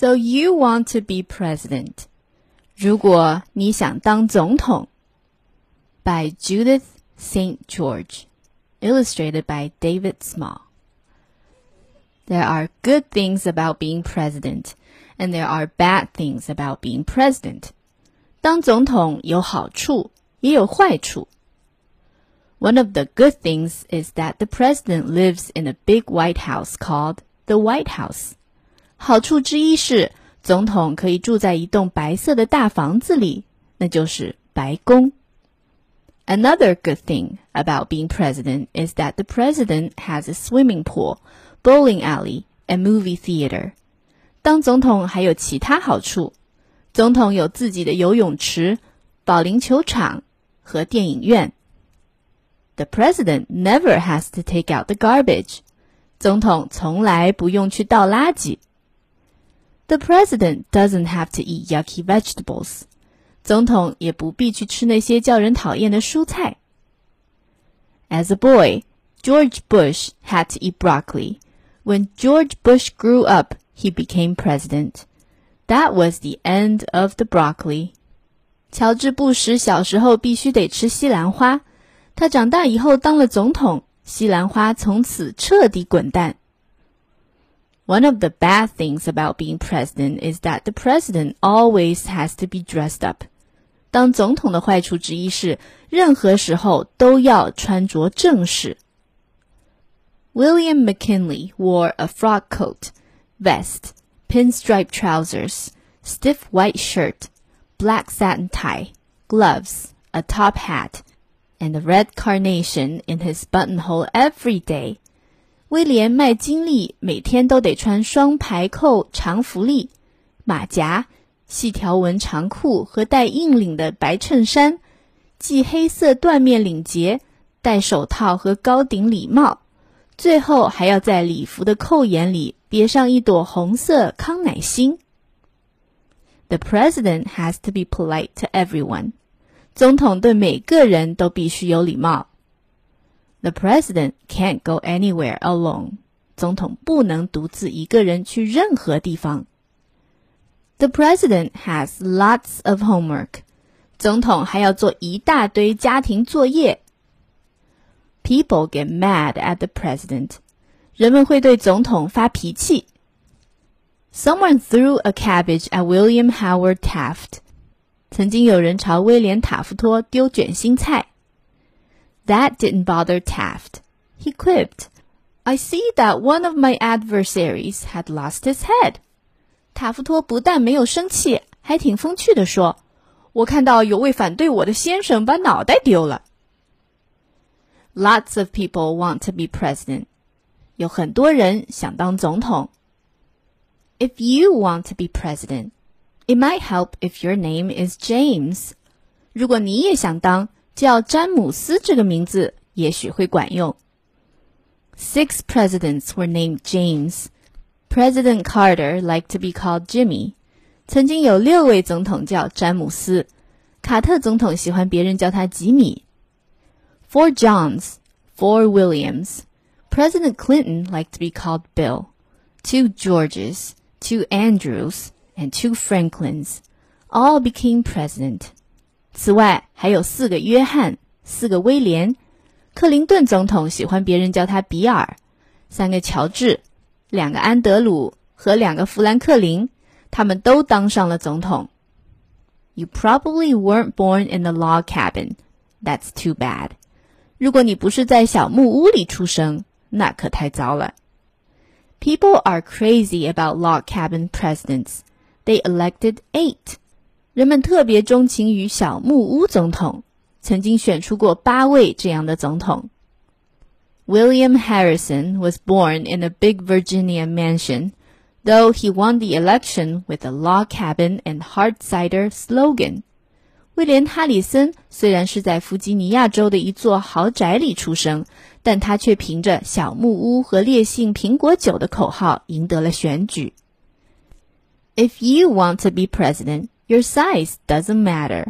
So you want to be president? 如果你想当总统。By Judith St. George, illustrated by David Small. There are good things about being president, and there are bad things about being president. 当总统有好处，也有坏处。One of the good things is that the president lives in a big white house called the White House. 好处之一是，总统可以住在一栋白色的大房子里，那就是白宫。Another good thing about being president is that the president has a swimming pool, bowling alley, and movie theater. 当总统还有其他好处，总统有自己的游泳池、保龄球场和电影院。The president never has to take out the garbage. 总统从来不用去倒垃圾。 The president doesn't have to eat yucky vegetables. 总统也不必去吃那些叫人讨厌的蔬菜。As a boy, George Bush had to eat broccoli. When George Bush grew up, he became president. That was the end of the broccoli. 乔治·布什小时候必须得吃西兰花，他长大以后当了总统，西兰花从此彻底滚蛋。 One of the bad things about being president is that the president always has to be dressed up. 当总统的坏处之一是，任何时候都要穿着正式。William McKinley wore a frock coat, vest, pinstripe trousers, stiff white shirt, black satin tie, gloves, a top hat, and a red carnation in his buttonhole every day. 威廉麦金利每天都得穿双排扣长福利、马甲。细条纹长裤和带硬领的白衬衫，系黑色缎面领结，戴手套和高顶礼帽，最后还要在礼服的扣眼里别上一朵红色康乃馨。The president has to be polite to everyone。总统对每个人都必须有礼貌。The president can't go anywhere alone。总统不能独自一个人去任何地方。The president has lots of homework. 总统还要做一大堆家庭作业。People get mad at the president. 人们会对总统发脾气。Someone threw a cabbage at William Howard Taft. 曾经有人朝威廉塔夫托丢卷心菜。 That didn't bother Taft. He quipped, I see that one of my adversaries had lost his head. 塔夫托不但没有生气，还挺风趣的说：“我看到有位反对我的先生把脑袋丢了。” Lots of people want to be president. 有很多人想当总统。If you want to be president, it might help if your name is James. 如果你也想当， 叫詹姆斯这个名字也许会管用。Six presidents were named James. President Carter liked to be called Jimmy。曾经有六位总统叫詹姆斯，卡特总统喜欢别人叫他吉米。Four Johns, four Williams. President Clinton liked to be called Bill. Two Georges, two Andrews, and two Franklins. All became president. 此外，还有四个约翰，四个威廉。克林顿总统喜欢别人叫他比尔。三个乔治。两个安德鲁和两个富兰克林，他们都当上了总统。You probably weren't born in a log cabin. That's too bad. 如果你不是在小木屋里出生，那可太糟了。People are crazy about log cabin presidents. They elected eight. 人们特别钟情于小木屋总统，曾经选出过八位这样的总统。William Harrison was born in a big Virginia mansion, though he won the election with a log cabin and hard cider slogan. 威廉·哈里森虽然是在弗吉尼亚州的一座豪宅里出生，但他却凭着小木屋和烈性苹果酒的口号赢得了选举。If you want to be president, your size doesn't matter.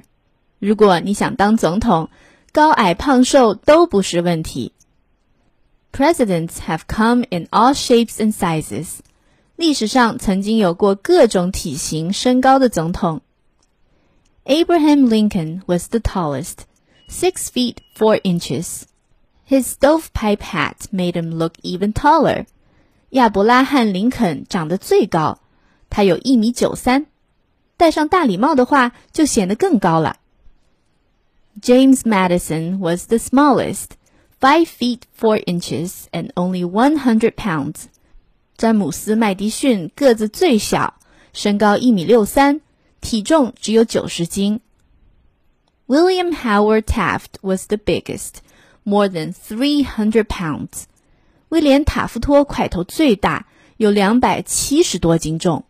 如果你想当总统，高矮胖瘦都不是问题。Presidents have come in all shapes and sizes. 历史上曾经有过各种体型、身高的总统。Abraham Lincoln was the tallest, six feet four inches. His stovepipe hat made him look even taller. 亚伯拉罕·林肯长得最高，他有一米九三， 戴上大礼帽的话就显得更高了。James Madison was the smallest, five feet four inches and only one hundred pounds. 詹姆斯·麦迪逊个子最小，身高一米六三，体重只有九十斤。William Howard Taft was the biggest, more than three hundred pounds. 威廉·塔夫托块头最大，有两百七十多斤重。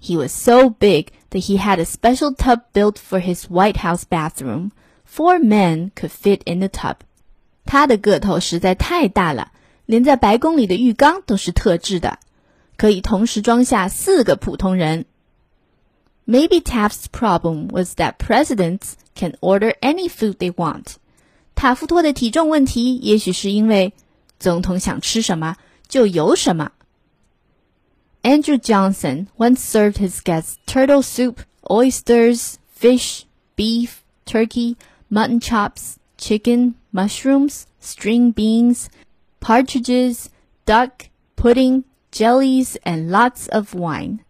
He was so big that he had a special tub built for his White House bathroom. Four men could fit in the tub. 他的个头实在太大了。连在白宫里的浴缸都是特制的，可以同时装下四个普通人。Maybe Taft's problem was that presidents can order any food they want。塔夫托的体重问题，也许是因为总统想吃什么就有什么。 Andrew Johnson once served his guests turtle soup, oysters, fish, beef, turkey, mutton chops, chicken, mushrooms, string beans partridges, duck, pudding, jellies, and lots of wine.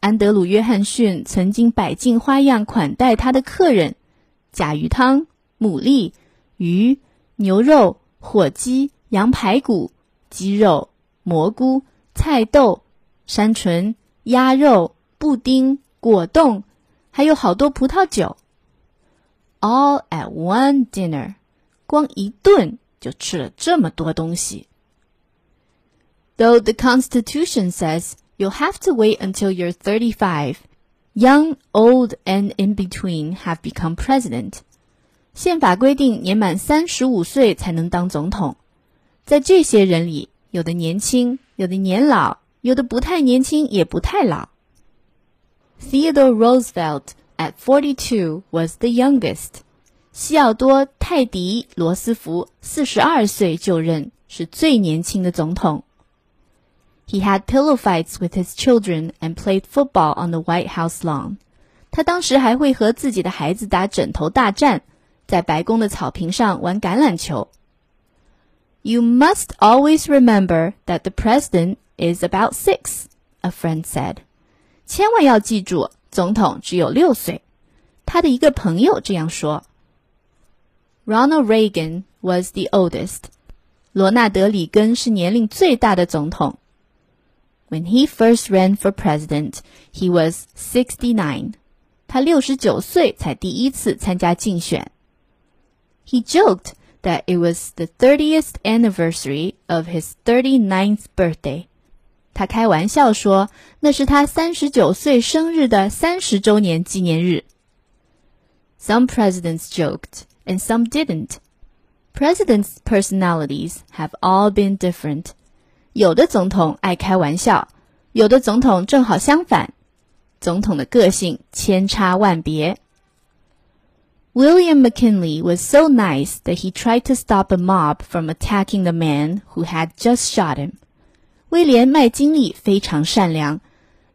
安德鲁·约翰逊曾经百尽花样款待他的客人：甲鱼汤、牡蛎、鱼、牛肉、火鸡、羊排骨、鸡肉、蘑菇、菜豆、 山莼、鸭肉、布丁、果冻，还有好多葡萄酒。All at one dinner，光一顿就吃了这么多东西。Though the Constitution says you'll have to wait until you're 35, young, old, and in between have become president. 宪法规定年满三十五岁才能当总统，在这些人里，有的年轻，有的年老， 有的不太年轻，也不太老。Theodore Roosevelt at 42 was the youngest. 西奥多·泰迪·罗斯福四十二岁就任，是最年轻的总统。He had pillow fights with his children and played football on the White House lawn. 他当时还会和自己的孩子打枕头大战，在白宫的草坪上玩橄榄球。You must always remember that the president is about six, a friend said. 千万要记住，总统只有六岁。他的一个朋友这样说。Ronald Reagan was the oldest. 罗纳德·里根是年龄最大的总统。When he first ran for president, he was sixty-nine. 他六十九岁才第一次参加竞选。He joked that it was the 30th anniversary of his 39th birthday. 他开玩笑说那是他三十九岁生日的三十周年纪念日。Some presidents joked and some didn't. Presidents' personalities have all been different. 有的总统爱开玩笑，有的总统正好相反。总统的个性千差万别。William McKinley was so nice that he tried to stop a mob from attacking the man who had just shot him. 威廉麦金利非常善良，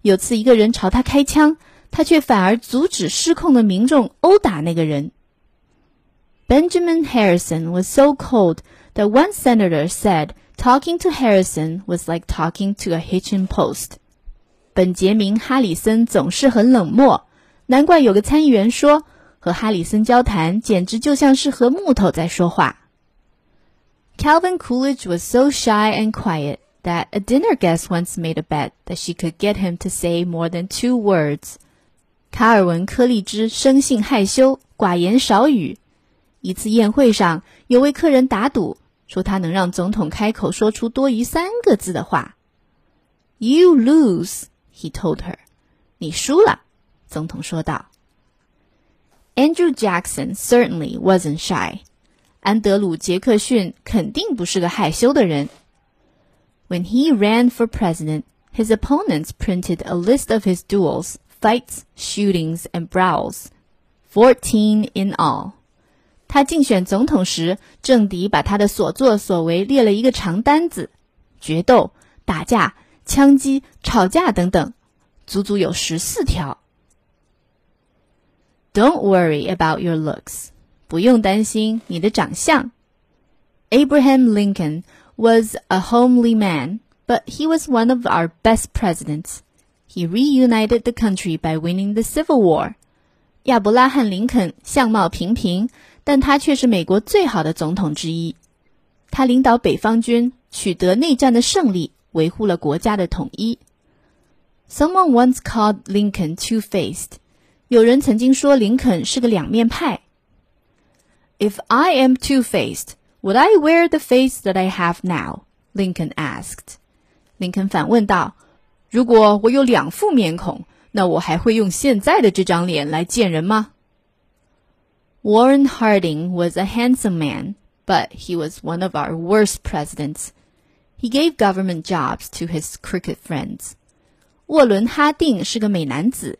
有次一个人朝他开枪，他却反而阻止失控的民众殴打那个人。Benjamin Harrison was so cold that one senator said talking to Harrison was like talking to a hitching post. 本杰明·哈里森总是很冷漠，难怪有个参议员说，和哈里森交谈简直就像是和木头在说话。Calvin Coolidge was so shy and quiet that a dinner guest once made a bet that she could get him to say more than two words. 卡尔文·柯立芝生性害羞，寡言少语。一次宴会上，有位客人打赌说他能让总统开口说出多于三个字的话。You lose, he told her. 你输了，总统说道。Andrew Jackson certainly wasn't shy. 安德鲁·杰克逊肯定不是个害羞的人。 When he ran for president, his opponents printed a list of his duels, fights, shootings, and brawls, fourteen in all. 他竞选总统时，政敌把他的所作所为列了一个长单子：决斗、打架、 枪击、吵架等等，足足有十四条。Don't worry about your looks，不用担心你的长相。Abraham Lincoln was a homely man, but he was one of our best presidents. He reunited the country by winning the Civil War. 亚伯拉罕·林肯相貌平平，但他却是美国最好的总统之一。他领导北方军取得内战的胜利，维护了国家的统一。Someone once called Lincoln two-faced. 有人曾经说林肯是个两面派。If I am two-faced, would I wear the face that I have now? Lincoln asked. 林肯反问道：“如果我有两副面孔，那我还会用现在的这张脸来见人吗？” Warren Harding was a handsome man, but he was one of our worst presidents. He gave government jobs to his crooked friends. 沃伦·哈定是个美男子，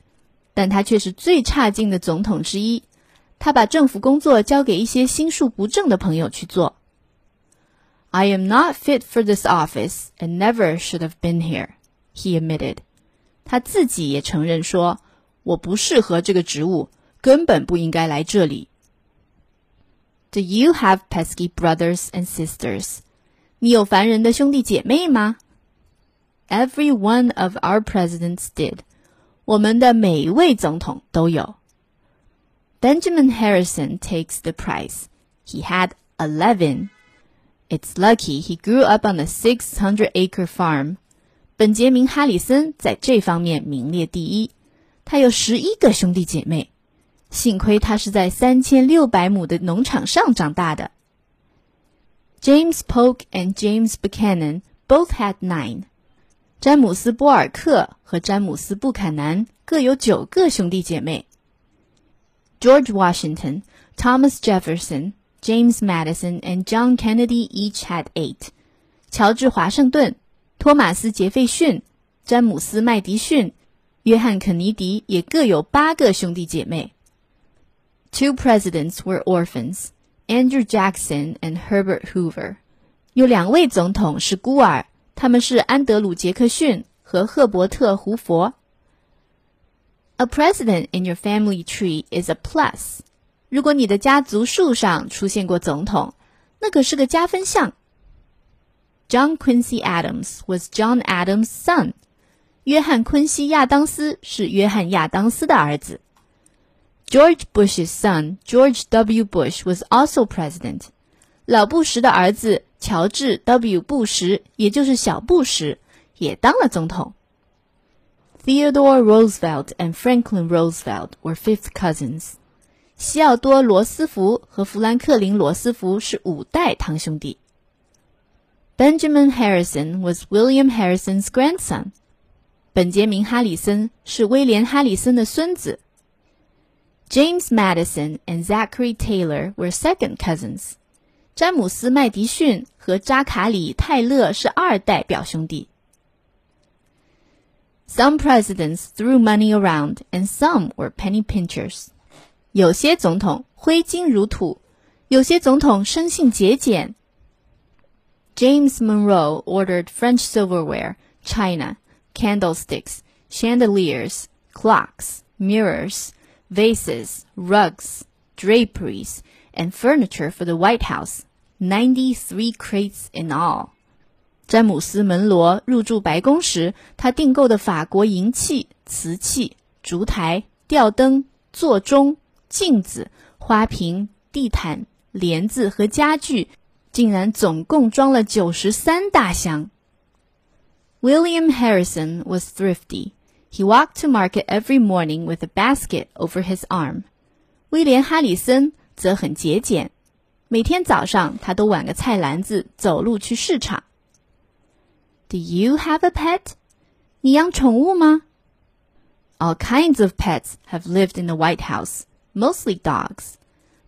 但他却是最差劲的总统之一。 他把政府工作交给一些心术不正的朋友去做。I am not fit for this office and never should have been here, he admitted. 他自己也承认说：“我不适合这个职务，根本不应该来这里。” Do you have pesky brothers and sisters? 你有烦人的兄弟姐妹吗？Every one of our presidents did. 我们的每一位总统都有。 Benjamin Harrison takes the prize. He had eleven. It's lucky he grew up on a 600-acre farm. 本杰明·哈里森在这方面名列第一。他有十一个兄弟姐妹，幸亏他是在三千六百亩的农场上长大的。James Polk and James Buchanan both had nine. 詹姆斯·波尔克和詹姆斯·布坎南各有九个兄弟姐妹。 George Washington, Thomas Jefferson, James Madison, and John Kennedy each had eight. 乔治·华盛顿、托马斯·杰斐逊、詹姆斯·麦迪逊、约翰·肯尼迪也各有八个兄弟姐妹。Two presidents were orphans, Andrew Jackson and Herbert Hoover. 有两位总统是孤儿。他们是安德鲁·杰克逊和赫伯特·胡佛。 A president in your family tree is a plus。如果你的家族树上出现过总统，那可是个加分项。John Quincy Adams was John Adams' son。约翰·昆西·亚当斯是约翰·亚当斯的儿子。George Bush's son George W. Bush was also president。老布什的儿子乔治 ·W· 布什，也就是小布什，也当了总统。 Theodore Roosevelt and Franklin Roosevelt were fifth cousins。西奥多·罗斯福和富兰克林·罗斯福是五代堂兄弟。Benjamin Harrison was William Harrison's grandson。本杰明·哈里森是威廉·哈里森的孙子。James Madison and Zachary Taylor were second cousins。詹姆斯·麦迪逊和扎卡里·泰勒是二代表兄弟。 Some presidents threw money around, and some were penny pinchers. 有些总统挥金如土，有些总统生性节俭。James Monroe ordered French silverware, china, candlesticks, chandeliers, clocks, mirrors, vases, rugs, draperies, and furniture for the White House, ninety-three crates in all. 詹姆斯·门罗入驻白宫时，他订购的法国银器、瓷器、烛台、吊灯、座钟、镜子、花瓶、地毯、帘子和家具，竟然总共装了九十三大箱。William Harrison was thrifty. He walked to market every morning with a basket over his arm. 威廉·哈里森则很节俭，每天早上他都挽个菜篮子走路去市场。Do you have a pet？你养宠物吗？All kinds of pets have lived in the White House, mostly dogs.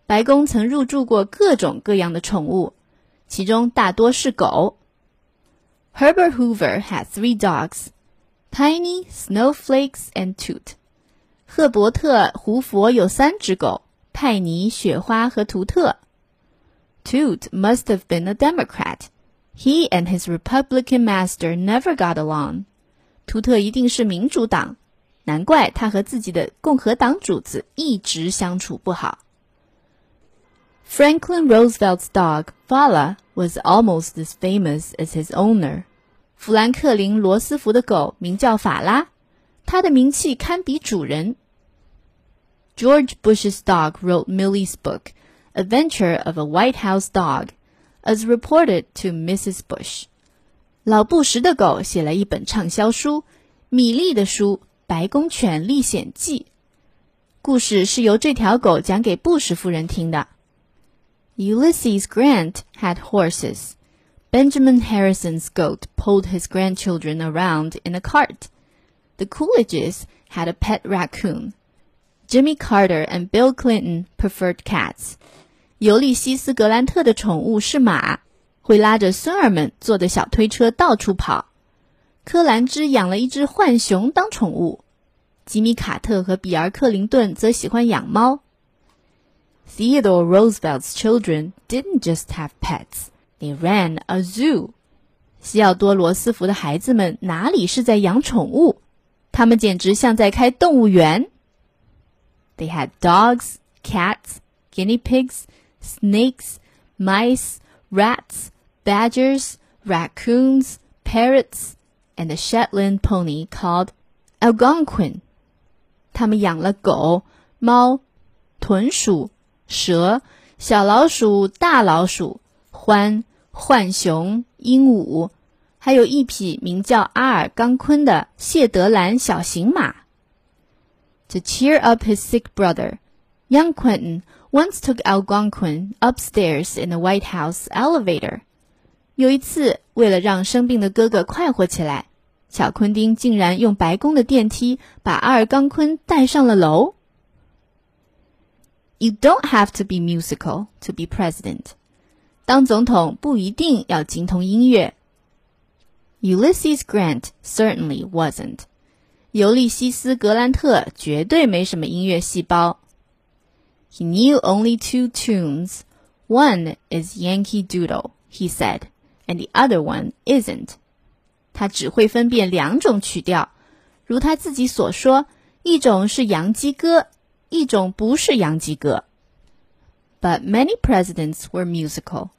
白宫曾入住过各种各样的宠物，其中大多是狗。Herbert Hoover had three dogs, Tiny, Snowflakes, and Toot. 赫伯特·胡佛有三只狗。派尼、雪花和图特。Toot must have been a Democrat. He and his Republican master never got along. 图特一定是民主党，难怪他和自己的共和党主子一直相处不好。Franklin Roosevelt's dog Vala was almost as famous as his owner. 富兰克林·罗斯福的狗名叫法拉，它的名气堪比主人。George Bush's dog wrote Millie's book, Adventure of a White House Dog, as reported to Mrs. Bush. 老布什的狗写了一本畅销书《米莉的书：白宫犬历险记》，故事是由这条狗讲给布什夫人听的。Ulysses Grant had horses. Benjamin Harrison's goat pulled his grandchildren around in a cart. The Coolidges had a pet raccoon. Jimmy Carter and Bill Clinton preferred cats. 尤利西斯·格兰特的宠物是马，会拉着孙儿们坐的小推车到处跑。柯兰芝养了一只浣熊当宠物。吉米·卡特和比尔·克林顿则喜欢养猫。Theodore Roosevelt's children didn't just have pets; they ran a zoo. 西奥多·罗斯福的孩子们哪里是在养宠物？他们简直像在开动物园。they had dogs, cats, guinea pigs, snakes, mice, rats, badgers, raccoons, parrots, and a Shetland pony called Algonquin. 他们养了狗、猫、豚鼠、蛇、小老鼠、大老鼠、獾、浣熊、鹦鹉，还有一匹名叫阿尔冈昆的谢德兰小型马。to cheer up his sick brother, young Quentin once took Algonquin upstairs in the White House elevator. 有一次，为了让生病的哥哥快活起来，小昆汀竟然用白宫的电梯把阿尔冈昆带上了楼。You don't have to be musical to be president. 当总统不一定要精通音乐。Ulysses Grant certainly wasn't. 尤利西斯·格兰特绝对没什么音乐细胞。 He knew only two tunes. One is Yankee Doodle, he said, and the other one isn't. 他只会分辨两种曲调，如他自己所说，一种是洋基歌，一种不是洋基歌。But many presidents were musical.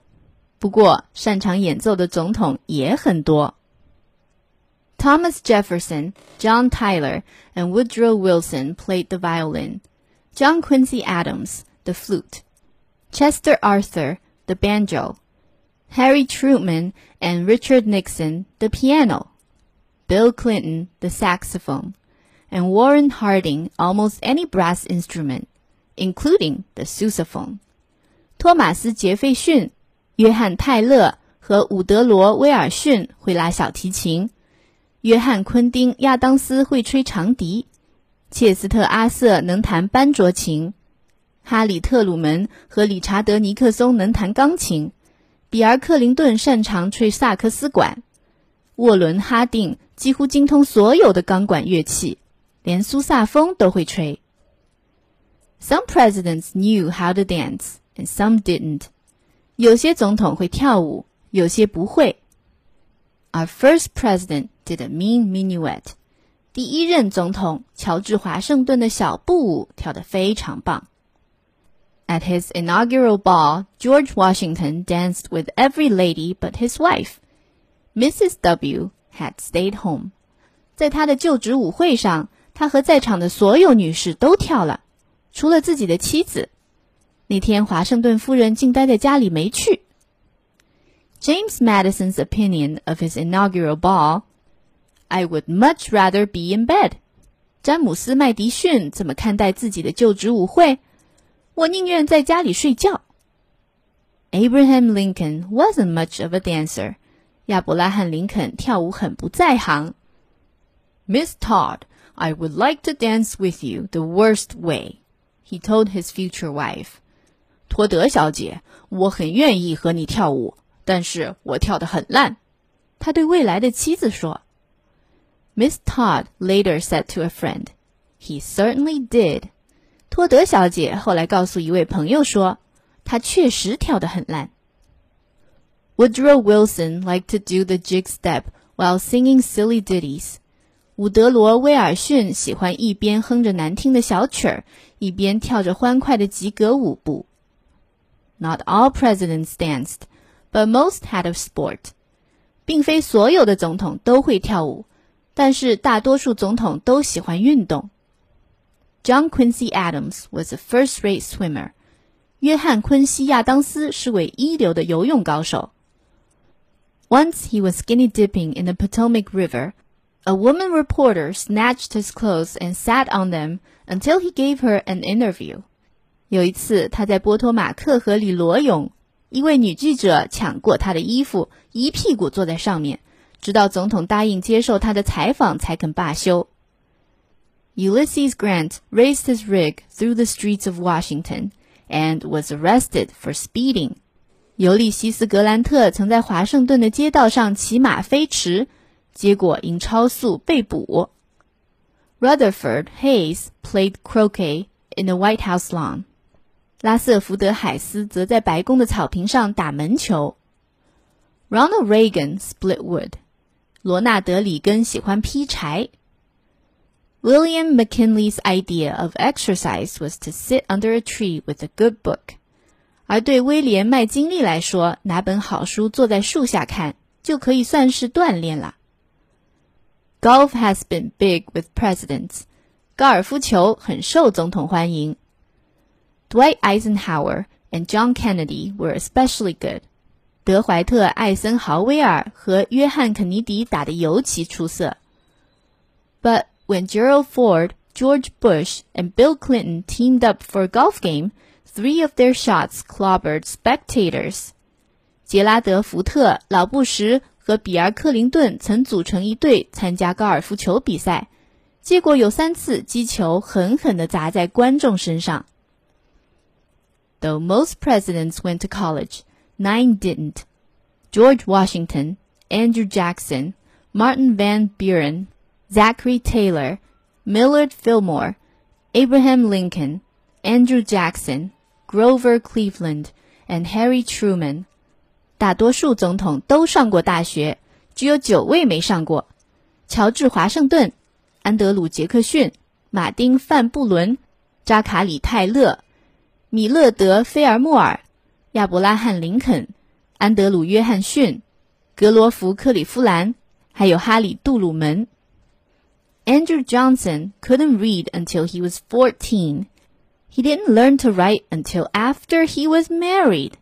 不过，擅长演奏的总统也很多。Thomas Jefferson, John Tyler, and Woodrow Wilson played the violin, John Quincy Adams, the flute, Chester Arthur, the banjo, Harry Truman and Richard Nixon, the piano, Bill Clinton, the saxophone, and Warren Harding almost any brass instrument, including the sousaphone. 托马斯·杰斐逊、约翰·泰勒和伍德罗·威尔逊会拉小提琴。约翰·昆汀·亚当斯会吹长笛， 切斯特·阿瑟能弹班卓琴，哈里·特鲁门和理查德·尼克松能弹钢琴，比尔·克林顿擅长吹萨克斯管，沃伦·哈定几乎精通所有的钢管乐器，连苏萨风都会吹。Some presidents knew how to dance, and some didn't. 有些总统会跳舞，有些不会。Our first president did a mean minuet. 第一任总统乔治华盛顿的小步舞跳得非常棒。At his inaugural ball, George Washington danced with every lady but his wife. Mrs. W. had stayed home. 在他的就职舞会上，他和在场的所有女士都跳了，除了自己的妻子。那天，华盛顿夫人竟待在家里没去。James Madison's opinion of his inaugural ball I would much rather be in bed. 詹姆斯·麦迪逊怎么看待自己的就职舞会？我宁愿在家里睡觉。Abraham Lincoln wasn't much of a dancer. 亚伯拉罕·林肯跳舞很不在行。Miss Todd, I would like to dance with you the worst way, he told his future wife. 托德小姐，我很愿意和你跳舞，但是我跳得很烂。他对未来的妻子说。 Miss Todd later said to a friend, "He certainly did." 托德小姐后来告诉一位朋友说，她确实跳得很烂。 Woodrow Wilson liked to do the jig step while singing silly ditties. 伍德罗·威尔逊喜欢一边哼着难听的小曲儿，一边跳着欢快的吉格舞步。Not all presidents danced, but most had a sport. 并非所有的总统都会跳舞， 但是大多数总统都喜欢运动。John Quincy Adams was a first-rate swimmer. 约翰·昆西亚当斯是位一流的游泳高手。Once he was skinny dipping in the Potomac River a woman reporter snatched his clothes and sat on them until he gave her an interview. 有一次，他在波托马克河里裸泳，一位女记者抢过他的衣服，一屁股坐在上面， 直到总统答应接受他的采访才肯罢休。Ulysses Grant raced his rig through the streets of Washington and was arrested for speeding. 尤利西斯·格兰特曾在华盛顿的街道上骑马飞驰。结果因超速被捕。Rutherford Hayes played croquet in the White House lawn。拉瑟福德海斯则在白宫的草坪上打门球。Ronald Reagan split wood。 罗纳德里根喜欢劈柴。William McKinley's idea of exercise was to sit under a tree with a good book。而对威廉麦金利来说，拿本好书坐在树下看，就可以算是锻炼了。Golf has been big with presidents. 高尔夫球很受总统欢迎。Dwight Eisenhower and John Kennedy were especially good. 德怀特·艾森豪威尔和约翰·肯尼迪打得尤其出色。But when Gerald Ford, George Bush, and Bill Clinton teamed up for a golf game, three of their shots clobbered spectators. 杰拉德·福特、老布什和比尔·克林顿曾组成一队参加高尔夫球比赛，结果有三次击球狠狠地砸在观众身上。Though most presidents went to college, nine didn't. George Washington, Andrew Jackson, Martin Van Buren, Zachary Taylor, Millard Fillmore, Abraham Lincoln, Andrew Jackson, Grover Cleveland, and Harry Truman 大多数总统都上过大学，只有九位没上过：乔治·华盛顿、安德鲁·杰克逊、马丁·范布伦、扎卡里·泰勒、米勒德·菲尔莫尔、 亚伯拉罕·林肯、安德鲁·约翰逊、格罗弗·克里夫兰，还有哈里·杜鲁门。Andrew Johnson couldn't read until he was fourteen. He didn't learn to write until after he was married.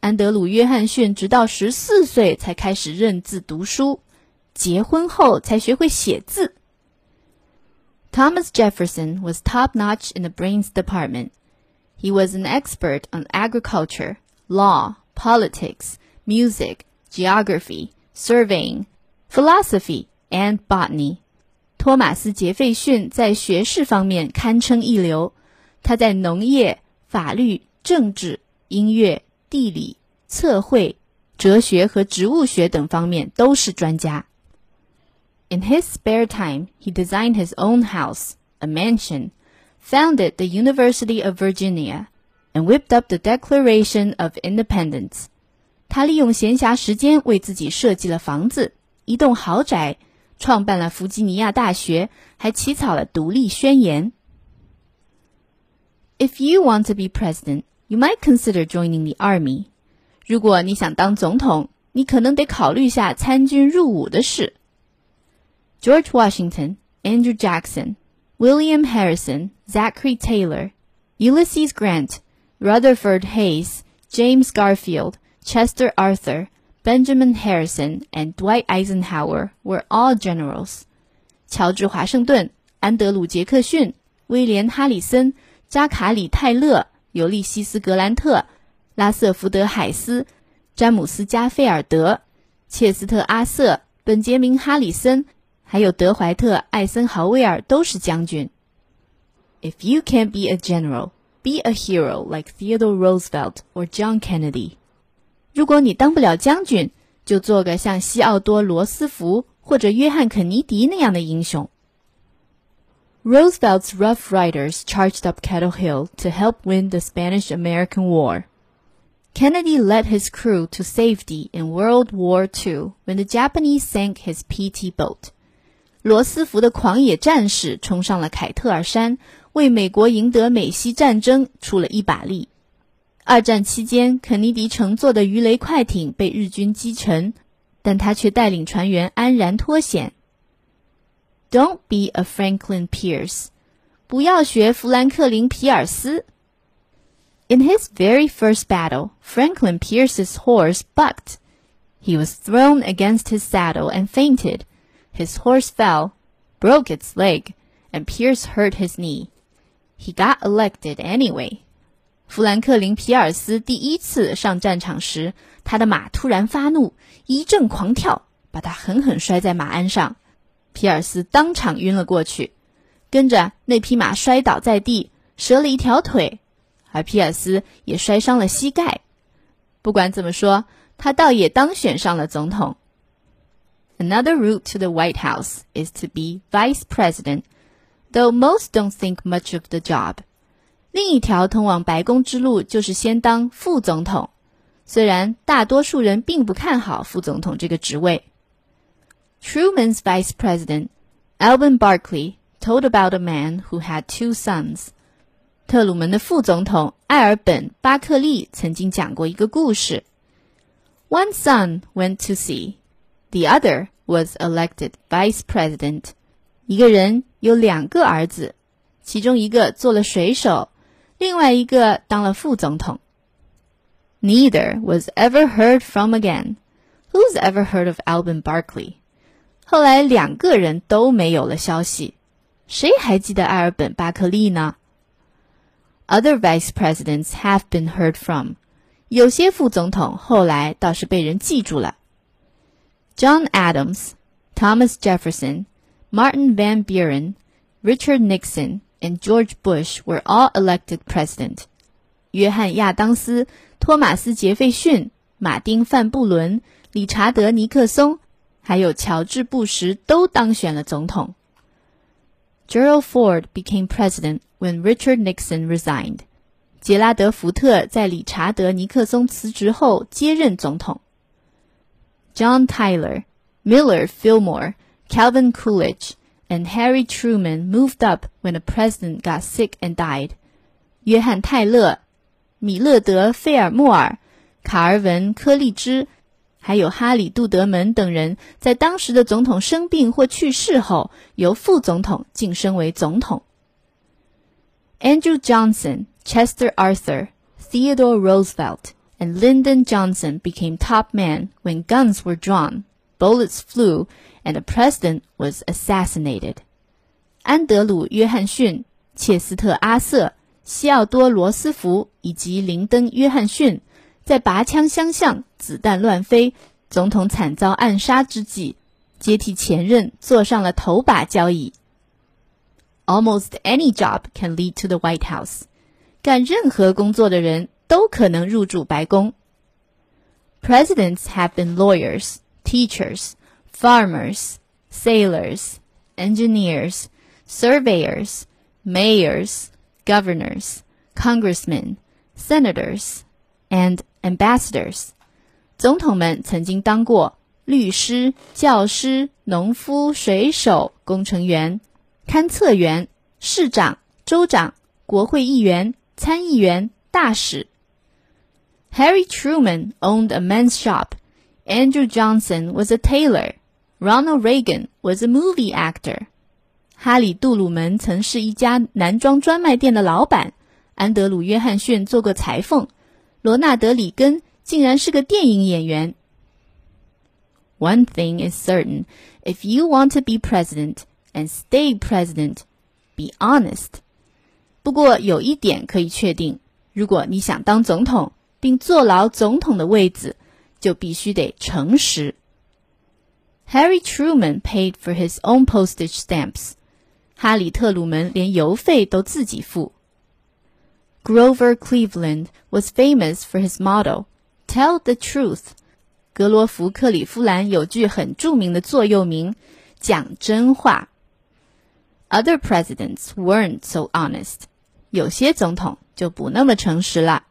安德鲁·约翰逊直到十四岁才开始认字读书，结婚后才学会写字。Thomas Jefferson was top-notch in the brains department. He was an expert on agriculture, law, politics, music, geography, surveying, philosophy, and botany. 托马斯·杰斐逊在学识方面堪称一流，他在农业、法律、政治、音乐。地理、测绘、哲学和植物学等方面都是专家。In his spare time, he designed his own house, a mansion, founded the University of Virginia, and whipped up the Declaration of Independence. 他利用闲暇时间为自己设计了房子，一栋豪宅，创办了弗吉尼亚大学，还起草了独立宣言。If you want to be president, you might consider joining the army. 如果你想当总统，你可能得考虑下参军入伍的事。George Washington, Andrew Jackson, William Harrison, Zachary Taylor, Ulysses Grant, Rutherford Hayes, James Garfield, Chester Arthur, Benjamin Harrison, and Dwight Eisenhower were all generals. 乔治·华盛顿、安德鲁·杰克逊、威廉·哈里森、扎卡里·泰勒。尤利西斯·格兰特、拉瑟福德·海斯、詹姆斯·加菲尔德、切斯特·阿瑟、本杰明·哈里森， 还有德怀特·艾森豪威尔都是将军。If you can't be a general, be a hero like Theodore Roosevelt or John Kennedy. 如果你当不了将军，就做个像西奥多·罗斯福或者约翰·肯尼迪那样的英雄。Roosevelt's Rough Riders charged up Kettle Hill to help win the Spanish-American War. Kennedy led his crew to safety in World War II when the Japanese sank his PT boat. 罗斯福的狂野战士冲上了凯特尔山，为美国赢得美西战争出了一把力。二战期间，肯尼迪乘坐的鱼雷快艇被日军击沉，但他却带领船员安然脱险。Don't be a Franklin Pierce，不要学富兰克林·皮尔斯。In his very first battle, Franklin Pierce's horse bucked. He was thrown against his saddle and fainted. His horse fell, broke its leg, and Pierce hurt his knee. He got elected anyway. 富兰克林·皮尔斯第一次上战场时，他的马突然发怒，一阵狂跳，把他狠狠摔在马鞍上。皮尔斯当场晕了过去，跟着那匹马摔倒在地，折了一条腿，而皮尔斯也摔伤了膝盖。不管怎么说，他倒也当选上了总统。Another route to the White House is to be vice president, though most don't think much of the job. 另一条通往白宫之路就是先当副总统，虽然大多数人并不看好副总统这个职位。Truman's vice president, Alben Barkley, told about a man who had two sons. 特鲁门的副总统艾尔本·巴克利曾经讲过一个故事。One son went to sea. The other was elected vice president. 一个人有两个儿子，其中一个做了水手，另外一个当了副总统。Neither was ever heard from again. Who's ever heard of Alben Barkley? 后来两个人都没有了消息，谁还记得艾尔本·巴克利呢？Other vice presidents have been heard from. 有些副总统后来倒是被人记住了。John Adams, Thomas Jefferson, Martin Van Buren, Richard Nixon and George Bush were all elected president. 约翰·亚当斯、托马斯·杰斐逊、马丁·范布伦、理查德·尼克松，还有乔治·布什都当选了总统。Gerald Ford became president when Richard Nixon resigned. 杰拉德·福特在理查德·尼克松辞职后接任总统。 John Tyler, Millard Fillmore, Calvin Coolidge, and Harry Truman moved up when the president got sick and died. 约翰·泰勒、米勒德·费尔莫尔、卡尔文·科利兹，还有哈里·杜德门等人，在当时的总统生病或去世后，由副总统晋升为总统。Andrew Johnson, Chester Arthur, Theodore Roosevelt and Lyndon Johnson became top men when guns were drawn, bullets flew, and the president was assassinated. 安德鲁·约翰逊、切斯特·阿瑟、西奥多·罗斯福以及林登·约翰逊，在拔枪相向、子弹乱飞、总统惨遭暗杀之际，接替前任坐上了头把交椅。Almost any job can lead to the White House. 干任何工作的人 都可能入驻白宫。Presidents have been lawyers, teachers, farmers, sailors, engineers, surveyors, mayors, governors, congressmen, senators, and ambassadors. 总统们曾经当过律师、教师、农夫、水手、工程员、勘测员、市长、州长、国会议员、参议员、大使。 Harry Truman owned a men's shop. Andrew Johnson was a tailor. Ronald Reagan was a movie actor. 哈里·杜鲁门曾是一家男装专卖店的老板。安德鲁·约翰逊做过裁缝。罗纳德·里根竟然是个电影演员。One thing is certain: if you want to be president and stay president, be honest. 不过有一点可以确定：如果你想当总统 并坐牢总统的位子，就必须得诚实。Harry Truman paid for his own postage stamps. 哈里特鲁门连邮费都自己付。Grover Cleveland was famous for his motto, "Tell the truth." 格罗弗·克里夫兰有句很着名的座右铭：“讲真话。” Other presidents weren't so honest. 有些总统就不那么诚实了。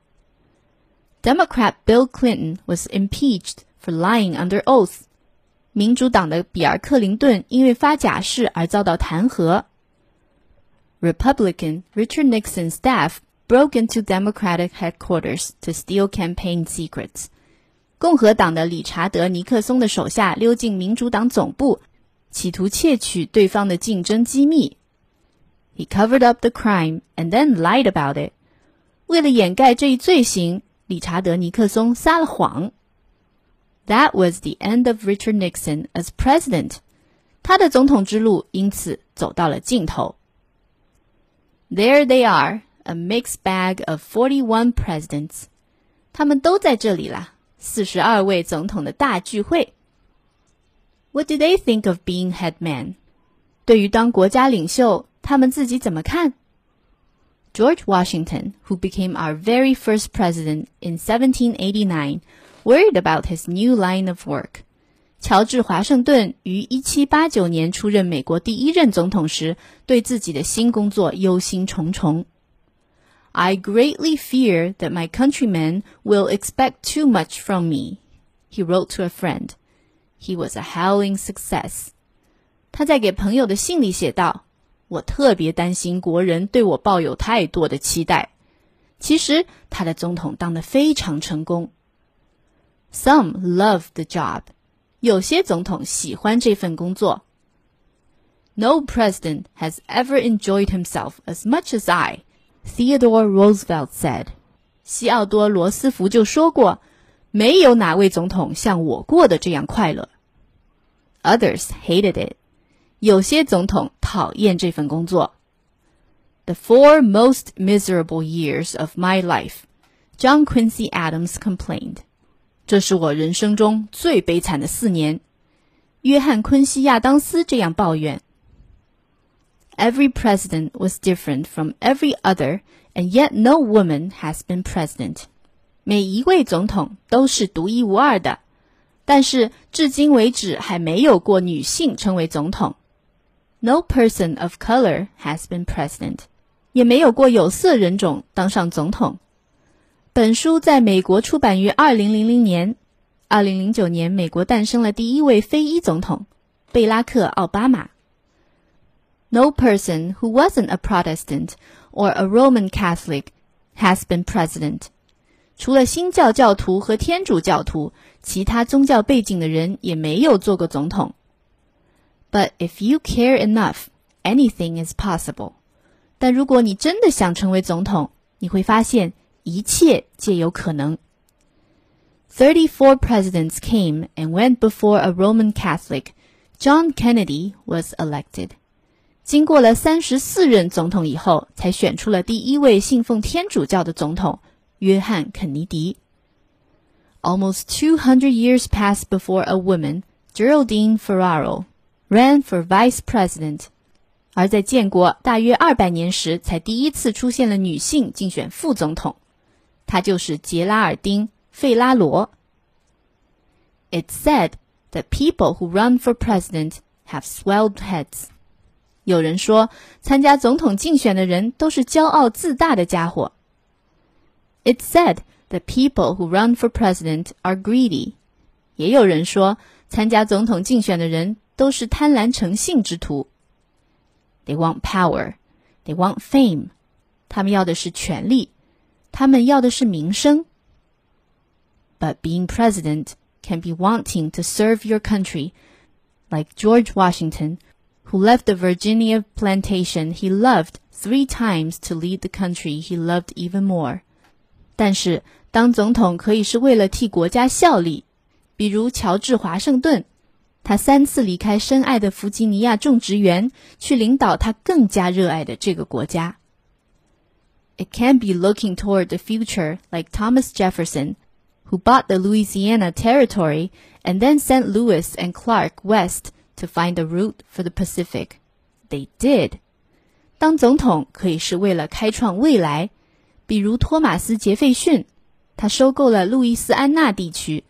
Democrat Bill Clinton was impeached for lying under oath. 民主党的比尔·克林顿因为发假誓而遭到弹劾。Republican Richard Nixon's staff broke into Democratic headquarters to steal campaign secrets. 共和党的理查德·尼克松的手下溜进民主党总部，企图窃取对方的竞争机密。He covered up the crime and then lied about it. 为了掩盖这一罪行， 理查德·尼克松撒了谎。That was the end of Richard Nixon as president. 他的总统之路因此走到了尽头。There they are, a mixed bag of forty-one presidents. 他们都在这里啦，四十二位总统的大聚会。What do they think of being head man? 对于当国家领袖，他们自己怎么看 ？George Washington, who became our very first president in 1789, worried about his new line of work. 乔治·华盛顿于1789年出任美国第一任总统时，对自己的新工作忧心忡忡。I greatly fear that my countrymen will expect too much from me, he wrote to a friend. He was a howling success. 他在给朋友的信里写道：“ 我特别担心国人对我抱有太多的期待。”其实他的总统当得非常成功。Some love the job. 有些总统喜欢这份工作。No president has ever enjoyed himself as much as I, Theodore Roosevelt said. 西奥多·罗斯福就说过，没有哪位总统像我过得这样快乐。Others hated it. 有些总统讨厌这份工作。The four most miserable years of my life, John Quincy Adams complained. 这是我人生中最悲惨的四年，约翰·昆西亚当斯这样抱怨。Every president was different from every other, and yet no woman has been president. 每一位总统都是独一无二的，但是至今为止还没有过女性成为总统。 No person of color has been president. 也没有过有色人种当上总统。本书在美国出版于二零零零年。二零零九年，美国诞生了第一位非裔总统——贝拉克·奥巴马。No person who wasn't a Protestant or a Roman Catholic has been president. 除了新教教徒和天主教徒，其他宗教背景的人也没有做过总统。But if you care enough, anything is possible. 但如果你真的想成为总统，你会发现。一切皆有可能。Thirty-four presidents came and went before a Roman Catholic. John Kennedy was elected. 经过了三十四任总统以后，才选出了第一位信奉天主教的总统约翰·肯尼迪。Almost two hundred years passed before a woman, Geraldine Ferraro, ran for vice president. 而在建国大约二百年时，才第一次出现了女性竞选副总统。他就是杰拉尔丁·费拉罗。It's said that people who run for president have swelled heads。有人说，参加总统竞选的人都是骄傲自大的家伙。It's said that people who run for president are greedy。也有人说，参加总统竞选的人 都是贪婪成性之徒。They want power. They want fame. 他们要的是权力。他们要的是名声。But being president can be wanting to serve your country, like George Washington, who left the Virginia plantation he loved three times to lead the country he loved even more. 但是，当总统可以是为了替国家效力，比如乔治·华盛顿， 他三次离开深爱的弗吉尼亚种植园，去领导他更加热爱的这个国家。it can be looking toward the future like Thomas Jefferson, who bought the Louisiana Territory and then sent Lewis and Clark west to find a route for the Pacific. They did. 当总统可以是为了开创未来，比如托马斯·杰斐逊，他收购了路易斯安那地区，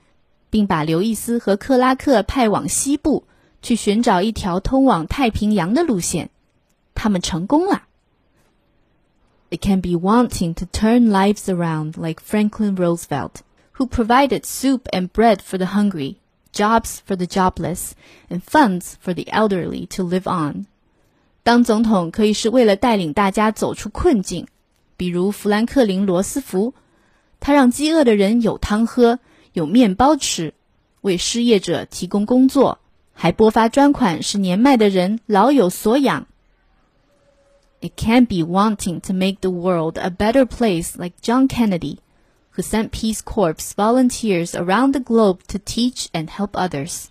并把刘易斯和克拉克派往西部去寻找一条通往太平洋的路线。他们成功了。It can be wanting to turn lives around like Franklin Roosevelt, who provided soup and bread for the hungry, jobs for the jobless, and funds for the elderly to live on. 当总统可以是为了带领大家走出困境，比如富兰克林·罗斯福，他让饥饿的人有汤喝、有面包吃，为失业者提供工作，还拨发专款使年迈的人老有所养。It can't be wanting to make the world a better place like John Kennedy, who sent Peace Corps volunteers around the globe to teach and help others.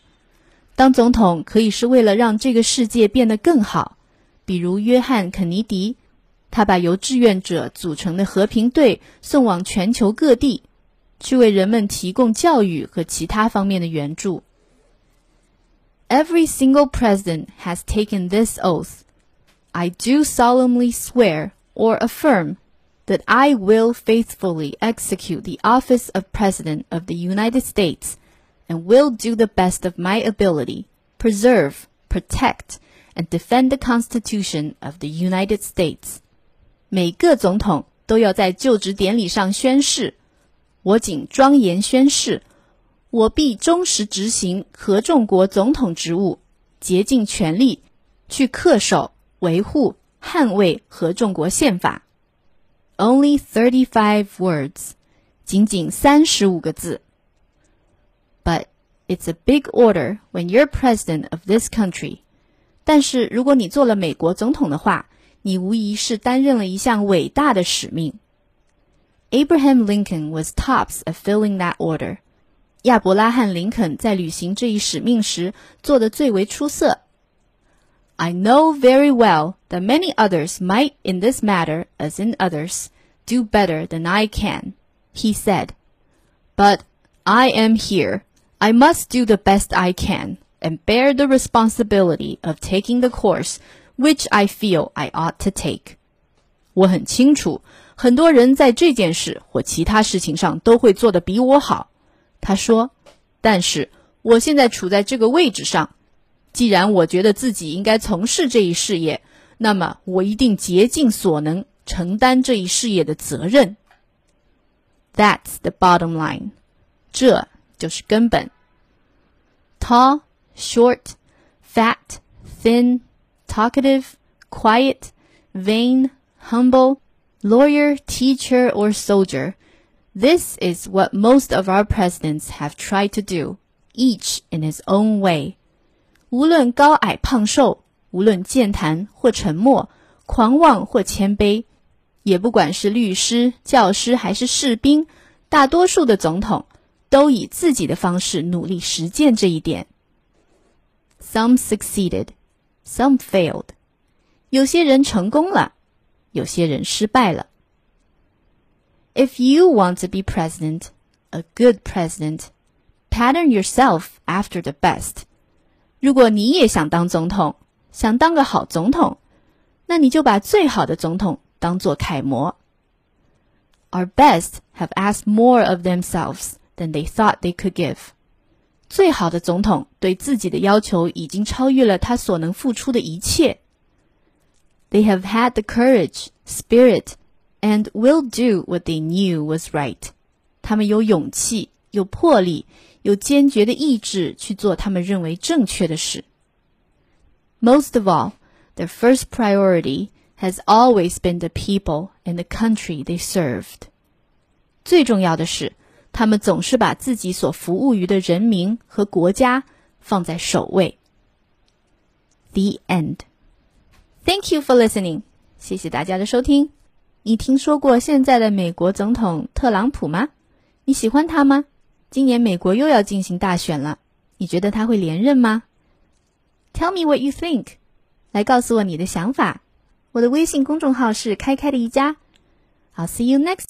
当总统可以是为了让这个世界变得更好，比如约翰·肯尼迪，他把由志愿者组成的和平队送往全球各地， 去为人们提供教育和其他方面的援助。Every single president has taken this oath. I do solemnly swear or affirm that I will faithfully execute the office of President of the United States and will do the best of my ability, preserve, protect, and defend the Constitution of the United States. 每个总统都要在就职典礼上宣誓： 我谨庄严宣誓，我必忠实执行合众国总统职务，竭尽全力去恪守、维护、捍卫合众国宪法。Only thirty-five words，仅仅三十五个字。But it's a big order when you're president of this country。但是如果你做了美国总统的话，你无疑是担任了一项伟大的使命。Abraham Lincoln was tops at filling that order。亚伯拉罕·林肯在履行这一使命时做得最为出色。I know very well that many others might in this matter, as in others, do better than I can, he said. But I am here. I must do the best I can and bear the responsibility of taking the course which I feel I ought to take. 我很清楚， 很多人在这件事或其他事情上都会做得比我好。他说：“但是我现在处在这个位置上，既然我觉得自己应该从事这一事业，那么我一定竭尽所能承担这一事业的责任。That's the bottom line，这就是根本。Tall, short, fat, thin, talkative, quiet, vain, humble, lawyer, teacher, or soldier. This is what most of our presidents have tried to do, each in his own way. 无论高矮胖瘦，无论健谈或沉默，狂妄或谦卑，也不管是律师、教师还是士兵，大多数的总统都以自己的方式努力实践这一点。Some succeeded, some failed. 有些人成功了， 有些人失败了。If you want to be president, a good president, pattern yourself after the best. 如果你也想当总统，想当个好总统，那你就把最好的总统当做楷模。Our best have asked more of themselves than they thought they could give。最好的总统对自己的要求已经超越了他所能付出的一切。They have had the courage, spirit, and will do what they knew was right。他们有勇气，有魄力。有坚决的意志去做他们认为正确的事。Most of all, their first priority has always been the people and the country they served. 最重要的是，他们总是把自己所服务于的人民和国家放在首位。The end. Thank you for listening. 谢谢大家的收听。你听说过现在的美国总统特朗普吗？你喜欢他吗？今年美国又要进行大选了，你觉得他会连任吗？Tell me what you think，来告诉我你的想法。我的微信公众号是开开的一家。I'll see you next.